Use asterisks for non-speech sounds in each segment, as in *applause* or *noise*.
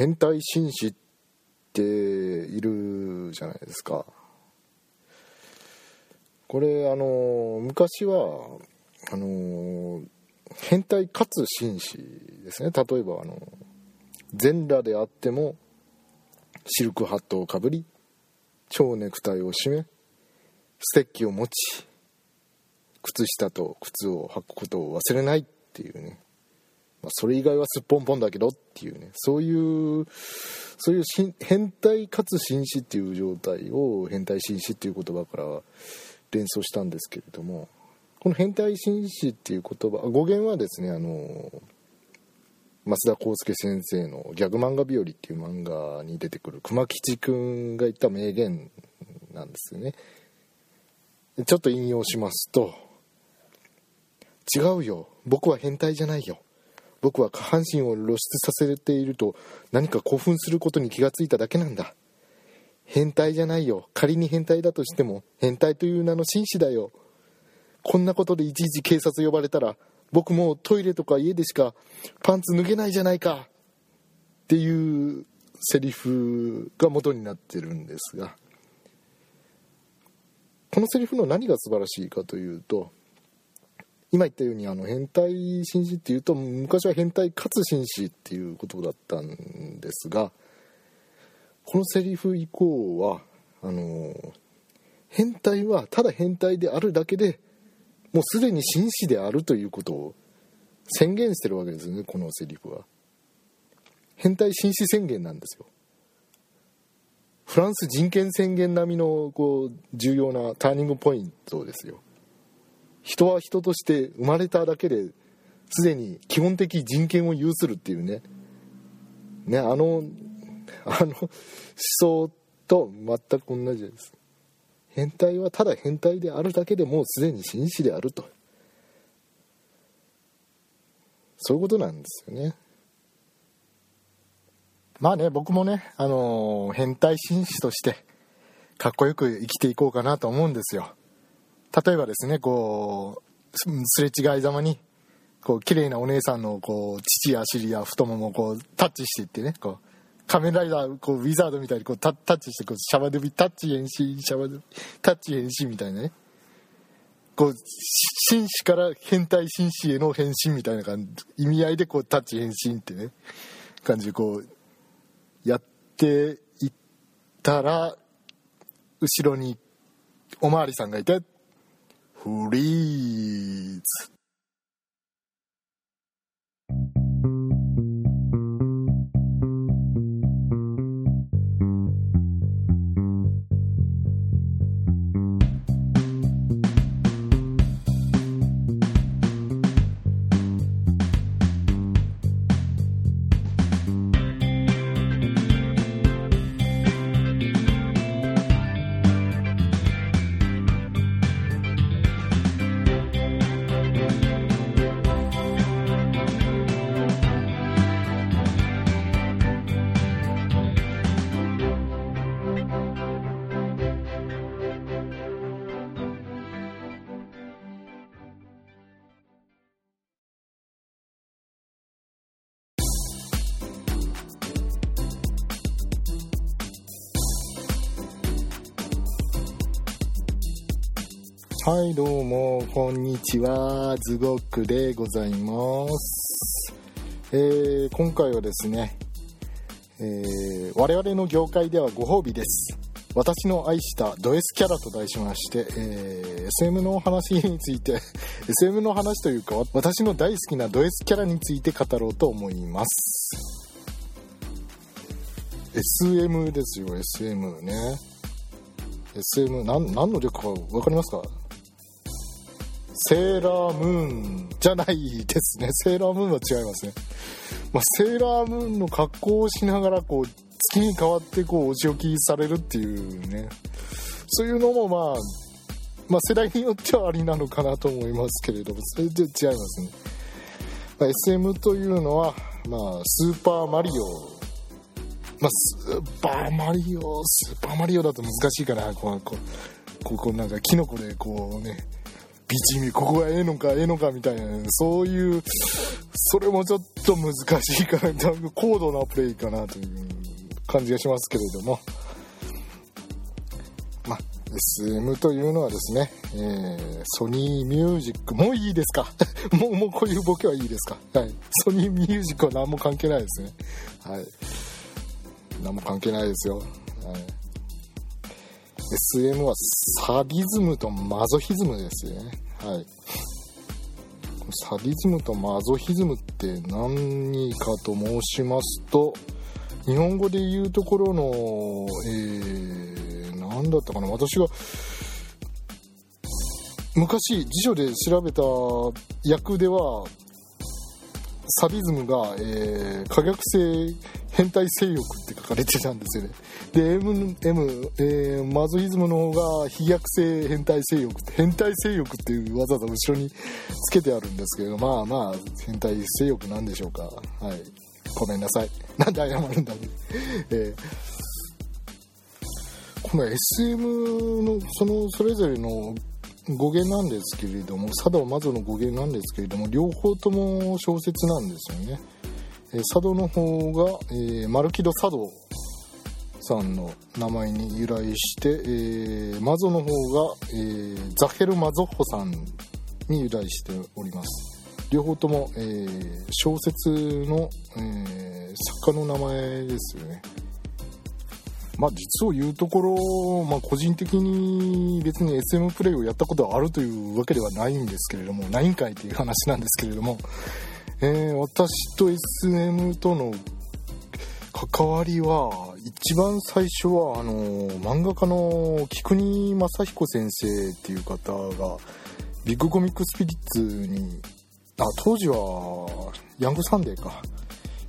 変態紳士っているじゃないですか。これあの昔はあの変態かつ紳士ですね。例えばあの全裸であってもシルクハットをかぶり蝶ネクタイを締めステッキを持ち靴下と靴を履くことを忘れないっていうね、まあ、それ以外はすっぽんぽんだけどっていうねそういうそういう変態かつ紳士っていう状態を変態紳士っていう言葉から連想したんですけれどもこの変態紳士っていう言葉語源はですねあの増田康介先生の「ギャグ漫画日和」っていう漫画に出てくる熊吉くんが言った名言なんですよね。ちょっと引用しますと「違うよ。僕は変態じゃないよ。僕は下半身を露出させていると何か興奮することに気がついただけなんだ。変態じゃないよ。仮に変態だとしても変態という名の紳士だよ。こんなことでいちいち警察呼ばれたら僕もトイレとか家でしかパンツ脱げないじゃないか。っていうセリフが元になってるんですが。このセリフの何が素晴らしいかというと今言ったようにあの変態紳士っていうと昔は変態かつ紳士っていうことだったんですがこのセリフ以降はあの変態はただ変態であるだけでもうすでに紳士であるということを宣言してるわけですねこのセリフは。変態紳士宣言なんですよ。フランス人権宣言並みのこう重要なターニングポイントですよ。人は人として生まれただけですでに基本的人権を有するっていうね。ねあのあの思想と全く同じです。変態はただ変態であるだけでもうすでに紳士であると。そういうことなんですよね。まあね僕もねあのー、変態紳士としてかっこよく生きていこうかなと思うんですよ。例えばですねこうすれ違いざまにこう綺麗なお姉さんのこう父や尻や太ももをこうタッチしていってねこう仮面ライダーこうウィザードみたいにこうタッチしてこうシャバドゥビタッチ変身シャバドゥビタッチ変身みたいなね。こう紳士から変態紳士への変身みたいな感じ意味合いでこうタッチ変身ってね感じでこうやっていったら後ろにおまわりさんがいてフはいどうもこんにちは。ズゴックでございます。えー、今回はですね、えー、我々の業界ではご褒美です。私の愛したド S キャラと題しまして、えー、SM の話について *laughs* SM の話というか私の大好きなド S キャラについて語ろうと思います。SM ですよ SM ね。SM 何何の略か分かりますか？セーラームーンじゃないですね。セーラームーンは違いますね。まあ、セーラームーンの格好をしながら、こう、月に変わってこう、お仕置きされるっていうね。そういうのもまあ、まあ、世代によってはありなのかなと思いますけれども、それで違いますね。まあ、SM というのは、まあ、スーパーマリオまあ、スーパーマリオ、スーパーマリオだと難しいかな。こう、こう、こうなんかキノコでこうね、ビチミここがええのかええのかみたいな。そういうそれもちょっと難しいかなだいぶ高度なプレイかなという感じがしますけれども。まあ SM というのはですね、えー、ソニーミュージックもういいですか？*laughs* もうもうこういうボケはいいですか？はい。ソニーミュージックは何も関係ないですね。はい。何も関係ないですよ、はい。SM はサディズムとマゾヒズムですね。はい。サディズムとマゾヒズムって何かと申しますと、日本語で言うところの、えー、何だったかな、私が、昔辞書で調べた訳では、サディズムが、えー、可逆性変態性欲って書かれてたんですよね。で、M、M えー、マゾヒズムの方が飛躍性変態性欲って変態性欲っていうわざわざ後ろにつけてあるんですけどまあまあ変態性欲なんでしょうか。はい。ごめんなさい。*laughs* なんで謝るんだね。えー、この SM のそのそれぞれの語源なんですけれども佐渡マゾの語源なんですけれども両方とも小説なんですよね、え、佐渡の方が、えー、マルキド佐渡さんの名前に由来して、えー、マゾの方が、えー、ザヘル・マゾッホさんに由来しております。両方とも、えー、小説の、え作家の名前ですよね。まあ実を言うところ、まあ、個人的に別に SM プレイをやったことがあるというわけではないんですけれどもないんかいという話なんですけれども、えー、私と SM との関わりは一番最初はあの漫画家の菊国正彦先生っていう方がビッグコミックスピリッツにあ当時はヤングサンデーか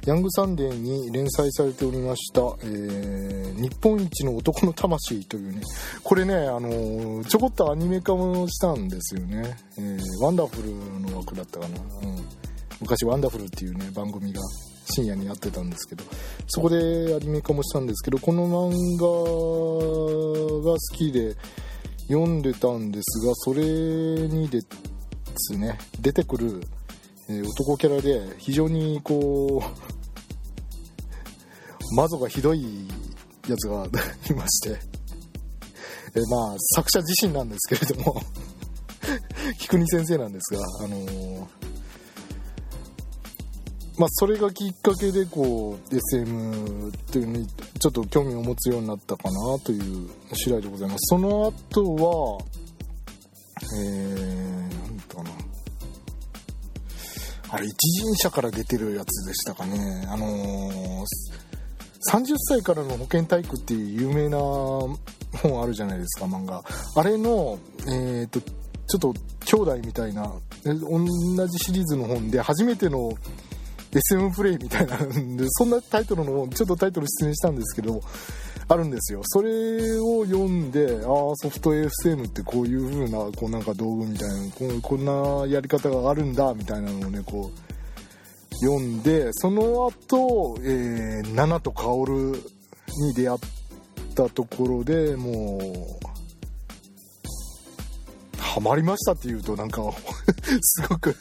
ヤングサンデーに連載されておりました、えー、日本一の男の魂というね、これね、あの、ちょこっとアニメ化もしたんですよね。えー、ワンダフルの枠だったかな。うん。昔ワンダフルっていうね、番組が深夜にやってたんですけどそこでアニメ化もしたんですけどこの漫画が好きで読んでたんですがそれにですね出てくる、男キャラで非常にこう *laughs* 魔女がひどいやつがいまして、*laughs* え、まあ作者自身なんですけれども *laughs* 菊国先生なんですがあのーまあ、それがきっかけでこう SM っていうのにちょっと興味を持つようになったかなという次第でございます。その後はえー、なんだかな。あれ一人者から出てるやつでしたかね。あのー、30歳からの保健体育っていう有名な本あるじゃないですか漫画。あれのえっ、ー、とちょっと兄弟みたいな同じシリーズの本で初めての SM プレイみたいなんで、そんなタイトルの、ちょっとタイトル出演したんですけど、あるんですよ。それを読んで、ああ、ソフト FSM ってこういう風な、こうなんか道具みたいな、ここんなやり方があるんだ、みたいなのをね、こう、読んで、その後、えー、ナナとカオルに出会ったところでもう、ハマりましたっていうとなんか *laughs* すごく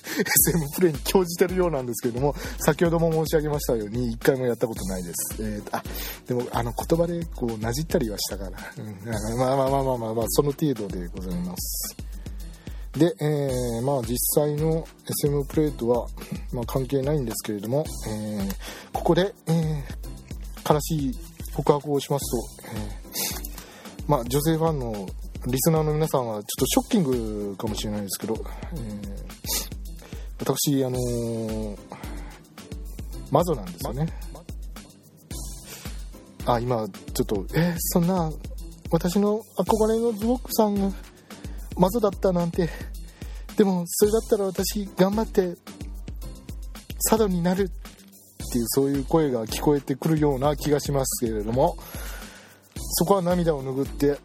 SM プレイに興じてるようなんですけれども先ほども申し上げましたように一回もやったことないです、えー、あでもあの言葉でこうなじったりはしたから、うん、まあまあまあまあまあ、まあ、その程度でございます。で、えー、まあ実際の SM プレイとは、まあ、関係ないんですけれども、えー、ここで、えー、悲しい告白をしますと、えー、まあ女性ファンのリスナーの皆さんはちょっとショッキングかもしれないですけど、えー、私、あのー、魔女なんですよね。あ、今、ちょっと、えー、そんな、私の憧れのズボックさんが魔女だったなんて、でも、それだったら私、頑張って、佐渡になるっていう、そういう声が聞こえてくるような気がしますけれども、そこは涙を拭って、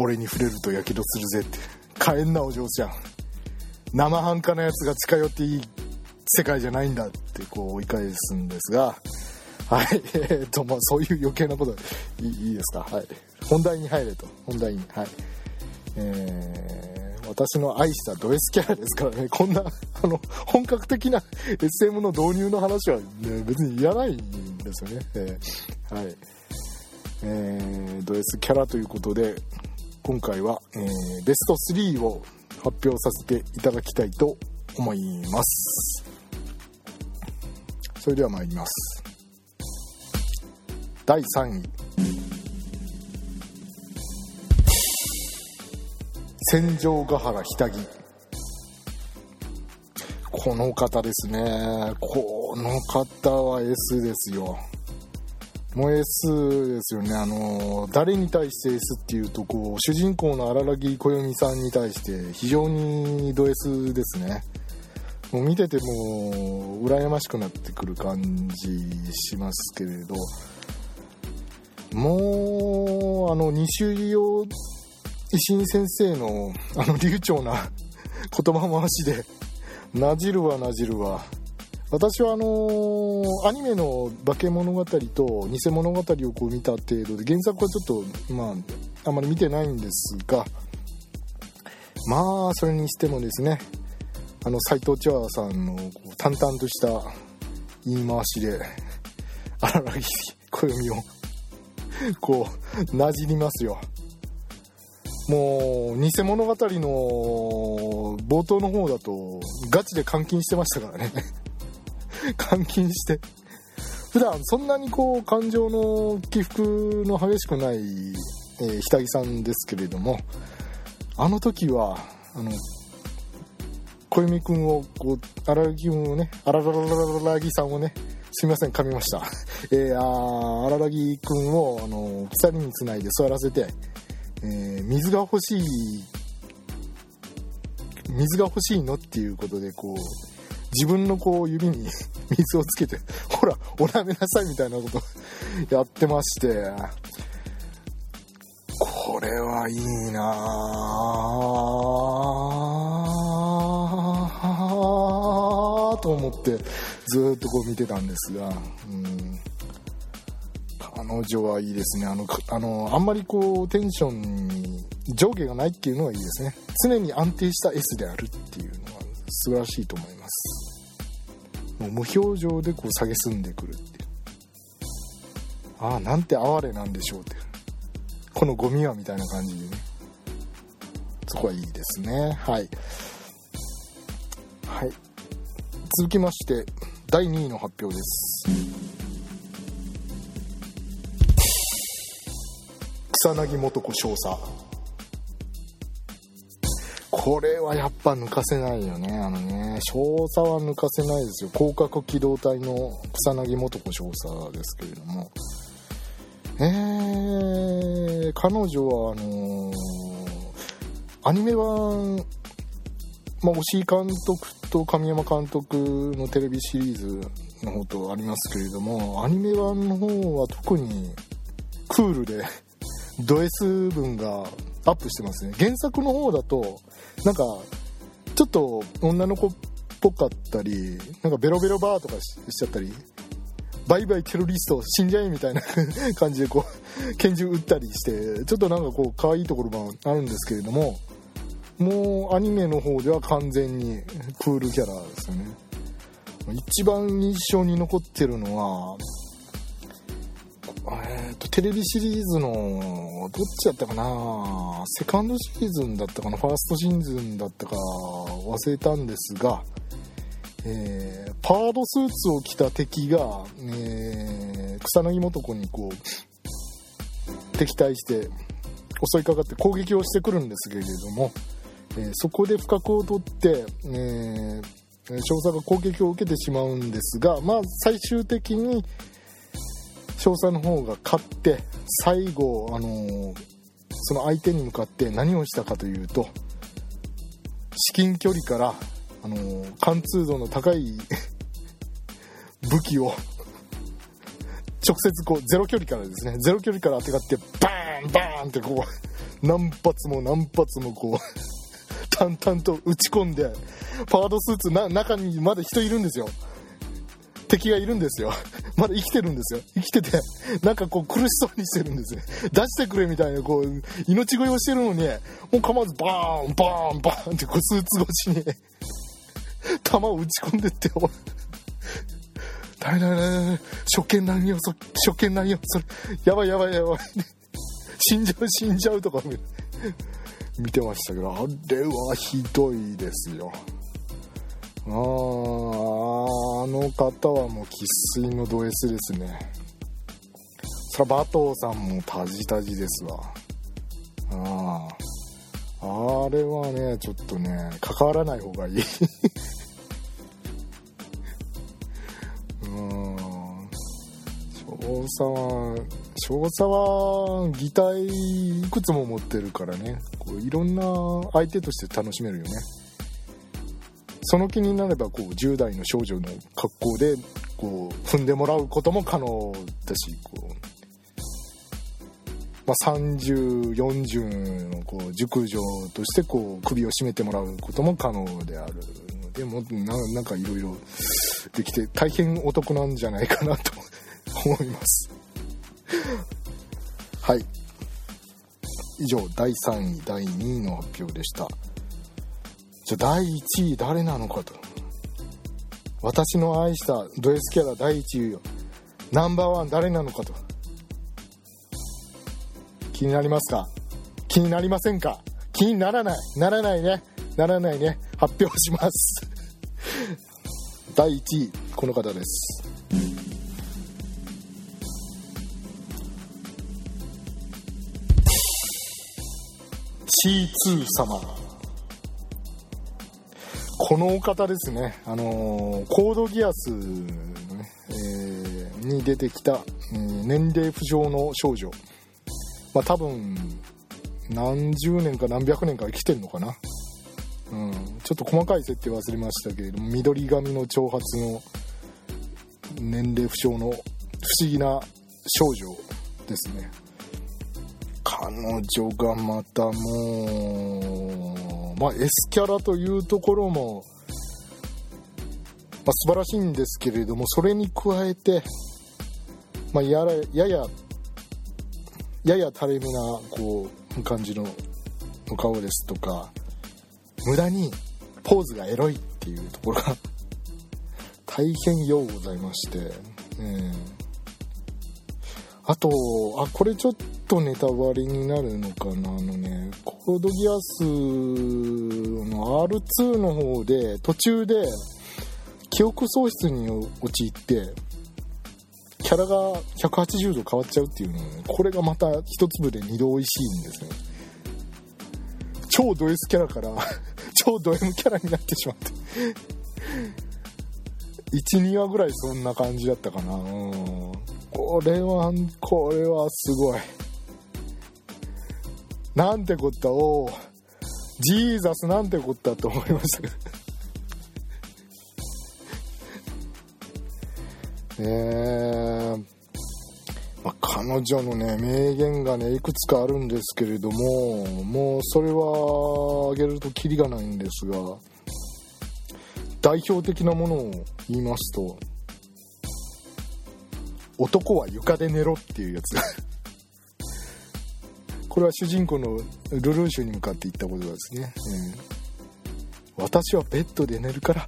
俺に触れるとやけどするぜって。帰んなお嬢ちゃん。生半可なやつが近寄っていい世界じゃないんだってこう追い返すんですが。はい。*laughs* えー、とまあそういう余計なこと。いいですか？はい。本題に入れと。本題に。はい。えー、私の愛したド S キャラですからねこんな私の愛したド S キャラですからね。こんなあの本格的な SM の導入の話は、ね、別にいらないんですよね、えー、はい。えー、ド S キャラということで今回は、えー、ベスト3を発表させていただきたいと思います。それでは参ります。第3位。戦場ヶ原ひたぎ。この方ですね。この方は S ですよ。もう S ですよね。あの誰に対して S っていうとこう主人公の荒木小読さんに対して非常にド S ですね。もう見てても羨ましくなってくる感じしますけれどもうあの西尾石井先生のあの流暢な言葉回しでなじるわなじるわ。私はあのー、アニメの化け物語と偽物語をこう見た程度で原作はちょっとまああまり見てないんですがまあそれにしてもですねあの斎藤千和さんのこう淡々とした言い回しで荒木暦をこうなじりますよ。もう偽物語の冒頭の方だとガチで監禁してましたからね。*laughs* 監禁して。普段そんなにこう感情の起伏の激しくない、えー、ひたぎさんですけれどもあの時はあの小泉君をこう荒木君をね荒らぎさんをねすみません噛みましたえー、あ荒木君をあの鎖につないで座らせてえー、水が欲しい水が欲しいのっていうことでこう自分のこう指に *laughs* 水をつけてほらおらめなさいみたいなこと *laughs* やってまして。これはいいなぁ。と思ってずっとこう見てたんですが、うん。彼女はいいですね。あのあのあんまりこうテンションに上下がないっていうのはいいですね。常に安定した S であるっていうの素晴らしいと思います。もう無表情でこう下げすんでくるっていう。ああなんて哀れなんでしょうって。このゴミはみたいな感じでね。そこはいいですね。はい。はい。続きまして第2位の発表です。草薙素子少佐。これはやっぱ抜かせないよね。あのね少佐は抜かせないですよ。広角機動隊の草薙素子少佐ですけれども。えー、彼女はあのー、アニメ版まあ、押井監督と神山監督のテレビシリーズの方とありますけれどもアニメ版の方は特にクールでド S 分がアップしてますね。原作の方だとなんかちょっと女の子っぽかったりなんかベロベロバーとかしちゃったりバイバイテロリスト死んじゃえみたいな *laughs* 感じでこう拳銃撃ったりしてちょっとなんかこう可愛いところもあるんですけれどももうアニメの方では完全にクールキャラですよね。一番印象に残ってるのはえーと、テレビシリーズのどっちだったかな？セカンドシーズンだったかな？ファーストシーズンだったか忘れたんですが、えー、パードスーツを着た敵が、えー、草薙素子にこう敵対して襲いかかって攻撃をしてくるんですけれども、えー、そこで不覚を取って、え少佐が攻撃を受けてしまうんですが、まあ、最終的に、少佐の方が勝って最後、あのー、その相手に向かって何をしたかというと至近距離から、あのー、貫通度の高い *laughs* 武器を直接こうゼロ距離からですねゼロ距離から当てがってバーンバーンってこう何発も何発もこう淡々と打ち込んでパワードスーツな中にまだ人いるんですよ。敵がいるんですよ。*laughs* まだ生きてるんですよ。生きてて。*laughs* なんかこう苦しそうにしてるんですね *laughs* 出してくれみたいなこう命乞いをしてるのにもう構わずバーンバーンバーンってこうスーツ越しに。弾を撃ち込んでってダメダメダメ初見何よそ初見何よそれ。やばいやばいやばい。死んじゃう死んじゃうとか見てましたけどあれはひどいですよ。ああの方はもう生粋のド S ですね。さあ馬頭さんもタジタジですわ。あああれはねちょっとね関わらない方がいい。*laughs* うん。少佐は少佐は擬態いくつも持ってるからね。こういろんな相手として楽しめるよね。その気になればこう10代の少女の格好でこう踏んでもらうことも可能だしこう、まあ、3040のこう熟女としてこう首を絞めてもらうことも可能であるのでもななんかいろいろできて大変お得なんじゃないかなと思います。はい。以上第3位第2位の発表でした。じゃ第1位誰なのかと。私の愛したド S キャラ第1位よ。ナンバーワン誰なのかと。気になりますか？気になりませんか？気にならない。ならないね。ならないね。発表します。*laughs* 第1位この方です。C2 様。このお方ですね。あのー、コードギアス、ねえー、に出てきた、えー、年齢不詳の少女。まあ多分何十年か何百年か生きてんのかな。うん、ちょっと細かい設定忘れましたけれども緑髪の長髪の年齢不詳の不思議な少女ですね。彼女がまたもうまあ S キャラというところも、まあ、素晴らしいんですけれどもそれに加えて、まあ、やらやややや垂れ目なこう感じの顔ですとか無駄にポーズがエロいっていうところが *laughs* 大変ようございまして、えー、あとあこれちょっとネタバレになるのかなあのねコードギアス R2 の方で途中で記憶喪失に陥ってキャラが180度変わっちゃうっていうのねこれがまた一粒で二度美味しいんですね。超ド S キャラから *laughs* 超ド M キャラになってしまって。12話ぐらいそんな感じだったかな。うん。これはこれはすごい。なんてこった？おおジーザスなんてこったと思いました。け *laughs* どえ。まあ、彼女のね名言がねいくつかあるんですけれどももうそれはあげるとキリがないんですが代表的なものを言いますと「男は床で寝ろ」っていうやつ。*laughs* これは主人公のルルーシュに向かって言ったことですね、うん、私はベッドで寝るから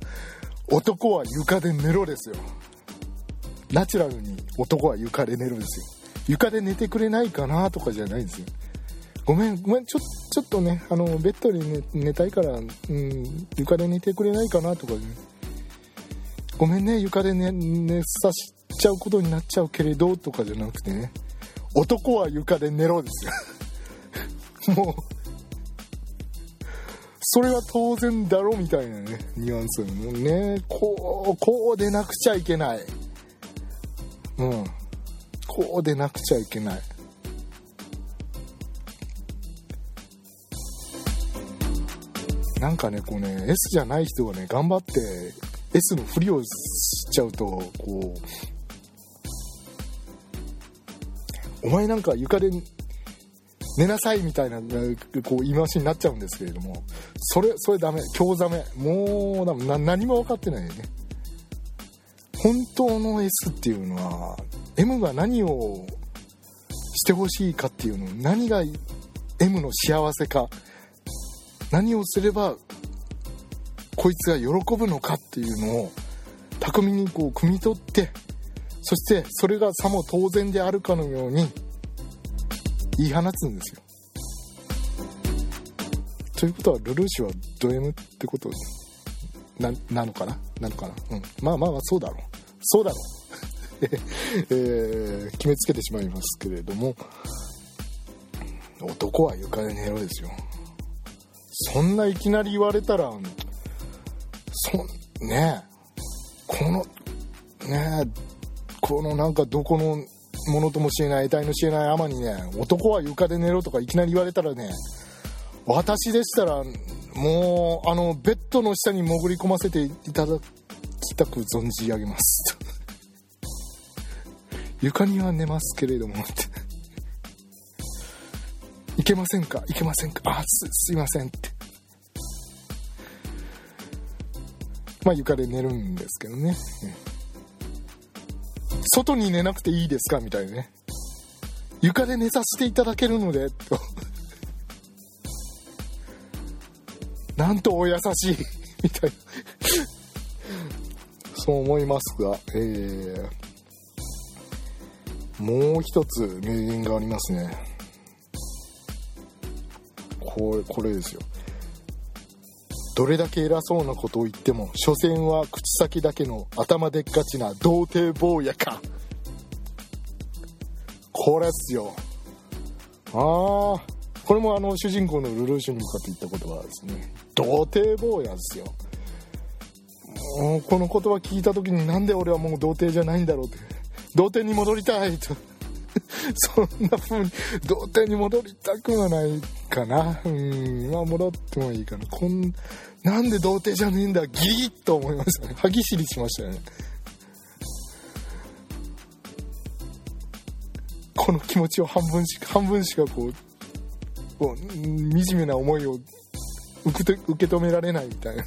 男は床で寝ろですよナチュラルに男は床で寝るんですよ床で寝てくれないかなとかじゃないんですよごめんごめんちょちょっとねあのベッドで寝寝たいから、うん、床で寝てくれないかなとか、ね、ごめんね床で寝寝さしちゃうことになっちゃうけれどとかじゃなくてね男は床で寝ろですよもうそれは当然だろみたいなねニュアンス。もうねこうこうでなくちゃいけない。うん。こうでなくちゃいけない。なんかねこうね S じゃない人がね頑張って S のふりをしちゃうとこうお前なんか床で寝なさいみたいなこう言い回しになっちゃうんですけれどもそれそれダメ興ざめ。もう何も分かってないよね。本当の S っていうのは M が何をしてほしいかっていうの何が M の幸せか何をすればこいつが喜ぶのかっていうのを巧みにこう汲み取ってそしてそれがさも当然であるかのように言い放つんですよ。ということはルルーシュはド M ってことななのかな？なのかな？うん。まあまあまあそうだろう。そうだろう。*laughs* えー、決めつけてしまいますけれども男は床で寝ろですよ。そんないきなり言われたらそねこのねこのなんかどこのものともしれない得体の知れない天にね男は床で寝ろとかいきなり言われたらね私でしたらもうあのベッドの下に潜り込ませていただきたく存じ上げます。*laughs* 床には寝ますけれども。*laughs* いけませんか？いけませんか？あすすいませんって。まあ床で寝るんですけどね、外に寝なくていいですか？みたいなね。床で寝させていただけるのでと。*laughs* なんとお優しい。*laughs* みたいな。そう思いますが、えー、もう一つ名言がありますね。これこれですよ。どれだけ偉そうなことを言っても所詮は口先だけの頭でっかちな童貞坊やか。これっすよ。ああこれもあの主人公のルルーシュに向かって言った言葉ですね。童貞坊やですよ。もうこの言葉聞いた時になんで俺はもう童貞じゃないんだろうって。童貞に戻りたいと。*laughs* そんな風に童貞に戻りたくはない。かな。うん。まあ戻ってもいいかな。こんなんで童貞じゃねえんだ。ギリッと思いましたね。歯ぎしりしましたね。この気持ちを半分しか半分しかこうこう惨めな思いを受け受け止められないみたいな。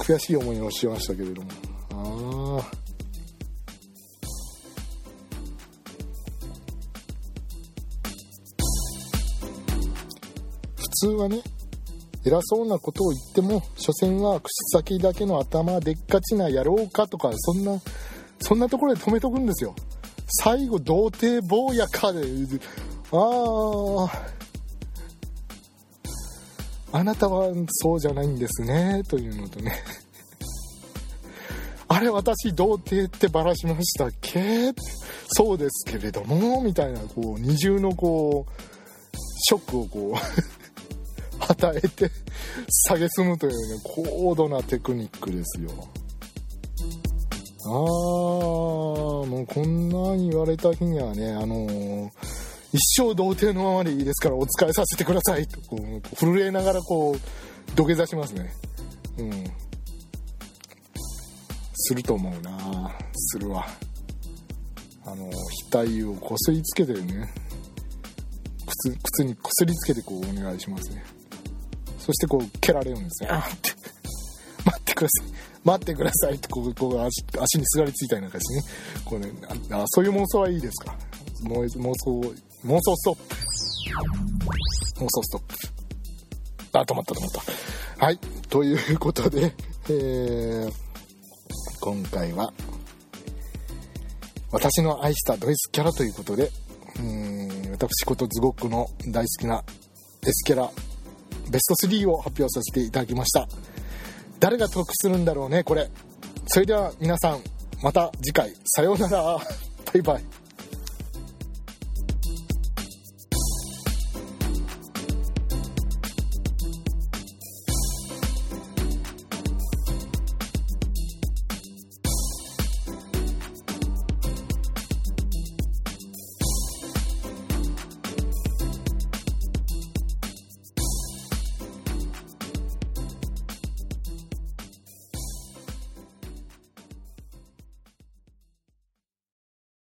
悔しい思いをしましたけれども。ああ通はね偉そうなことを言っても所詮は口先だけの頭でっかちな野郎かとかそんなそんなところで止めとくんですよ。最後童貞坊やかで。あああなたはそうじゃないんですね。というのとね。*laughs* あれ私童貞ってばらしましたっけ？そうですけれどもみたいなこう二重のこうショックをこう与えて蔑むというね高度なテクニックですよ。ああもうこんなに言われた日にはねあのー一生童貞のままでいいですからお使いさせてくださいとこう震えながらこう土下座しますね。うん。すると思うな。するわ。あの額をこすりつけてね靴靴にこすりつけてこうお願いしますね。そしてこう蹴られるんですねあ。って待ってください。待ってくださいってこうこう足足にすがりついたりなんかしてね。こうねあそういう妄想はいいですか？妄想妄想ストップ。妄想ストップ。あ止まった止まった。はいということで、えー、今回は私の愛したドイツキャラということでうん私ことズゴックの大好きな S キャラベスト3を発表させていただきました。誰が得するんだろうねこれ。それでは皆さんまた次回。さようなら。バイバイ。